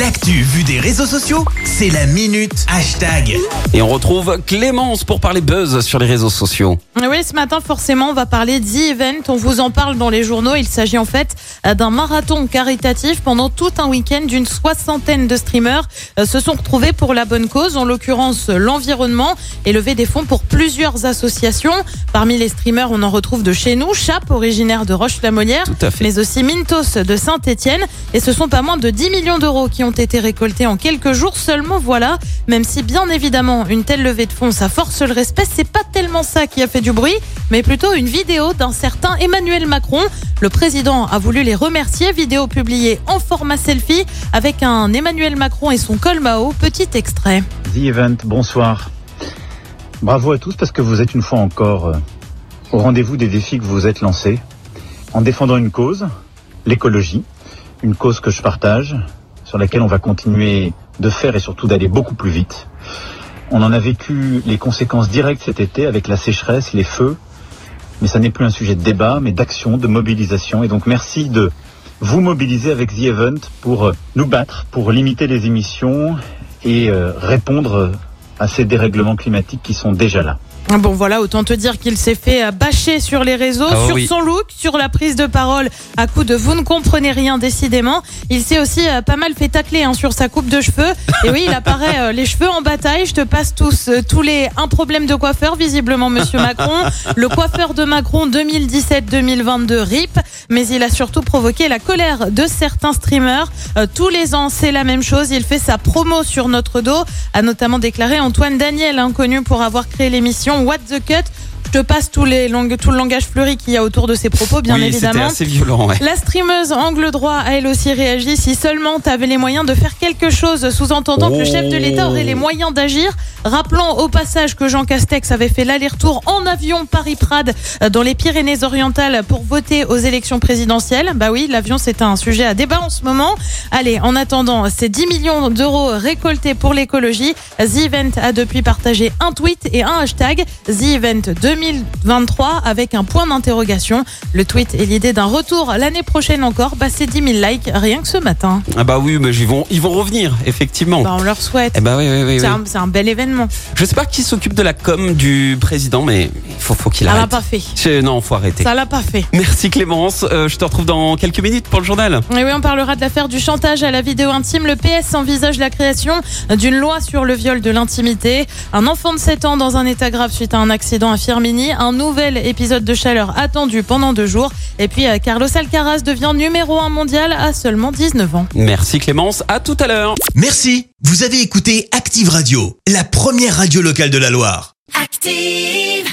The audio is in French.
L'actu vue des réseaux sociaux, c'est la minute hashtag. Et on retrouve Clémence pour parler buzz sur les réseaux sociaux. Oui, ce matin, forcément, on va parler d'e-event. On vous en parle dans les journaux. Il s'agit en fait euh, d'un marathon caritatif pendant tout un week-end d'une soixantaine de streamers euh, se sont retrouvés pour la bonne cause, en l'occurrence l'environnement, et lever des fonds pour plusieurs associations. Parmi les streamers, on en retrouve de chez nous, Chap, originaire de Roche-la-Molière, mais aussi Mintos de Saint-Étienne. Et ce sont pas moins de 10 millions d'euros qui ont été récoltés en quelques jours seulement. Voilà, même si bien évidemment une telle levée de fonds, ça force le respect, c'est pas tellement ça qui a fait du bruit, mais plutôt une vidéo d'un certain Emmanuel Macron. Le président a voulu les remercier, vidéo publiée en format selfie avec un Emmanuel Macron et son col Mao. Petit extrait. The Event, bonsoir. Bravo à tous parce que vous êtes une fois encore euh, au rendez-vous des défis que vous vous êtes lancés en défendant une cause, l'écologie, une cause que je partage, sur laquelle on va continuer de faire et surtout d'aller beaucoup plus vite. On en a vécu les conséquences directes cet été avec la sécheresse, les feux, mais ça n'est plus un sujet de débat, mais d'action, de mobilisation. Et donc merci de vous mobiliser avec The Event pour euh, nous battre, pour limiter les émissions et euh, répondre à ces dérèglements climatiques qui sont déjà là. Ah Bon voilà, autant te dire qu'il s'est fait euh, bâcher sur les réseaux, Ah sur oui. son look, sur la prise de parole à coup de vous ne comprenez rien décidément. Il s'est aussi euh, pas mal fait tacler hein, sur sa coupe de cheveux. Et oui, il apparaît euh, les cheveux en bataille. Je te passe tous euh, tous les un problème de coiffeur visiblement Monsieur Macron. Le coiffeur de Macron 2017-2022 RIP, mais il a surtout provoqué la colère de certains streamers. Euh, tous les ans, c'est la même chose. Il fait sa promo sur notre dos, a notamment déclaré Antoine Daniel, hein, connu pour avoir créé l'émission What the Cut. Je te passe tous les langues, tout le langage fleuri qu'il y a autour de ses propos, bien oui, évidemment. assez violent, ouais. La streameuse Angle Droit a elle aussi réagi. Si seulement tu avais les moyens de faire quelque chose, sous-entendant que le chef de l'État aurait les moyens d'agir. Rappelons au passage que Jean Castex avait fait l'aller-retour en avion Paris-Prades euh, dans les Pyrénées-Orientales pour voter aux élections présidentielles. Bah oui, l'avion c'est un sujet à débat en ce moment. Allez, en attendant, ces 10 millions d'euros récoltés pour l'écologie, The Event a depuis partagé un tweet et un hashtag The Event 2023 avec un point d'interrogation. Le tweet est l'idée d'un retour l'année prochaine encore. Bah, c'est 10 000 likes rien que ce matin. Ah bah oui, mais ils vont, ils vont revenir, effectivement. Bah, on leur souhaite. Eh bah oui, oui, oui. C'est un, c'est un bel événement. Je sais pas qui s'occupe de la com du président, mais il faut, faut qu'il Ça l'a arrête. pas fait. Je- Non, faut arrêter. Ça l'a pas fait. Merci Clémence. Euh, je te retrouve dans quelques minutes pour le journal. Et oui, on parlera de l'affaire du chantage à la vidéo intime. Le PS envisage la création d'une loi sur le viol de l'intimité. Un enfant de 7 ans dans un état grave suite à un accident à Un nouvel épisode de chaleur attendu pendant deux jours. Et puis, euh, Carlos Alcaraz devient numéro 1 mondial à seulement 19 ans. Merci Clémence. À tout à l'heure. Merci, vous avez écouté Active Radio, la première radio locale de la Loire. Active.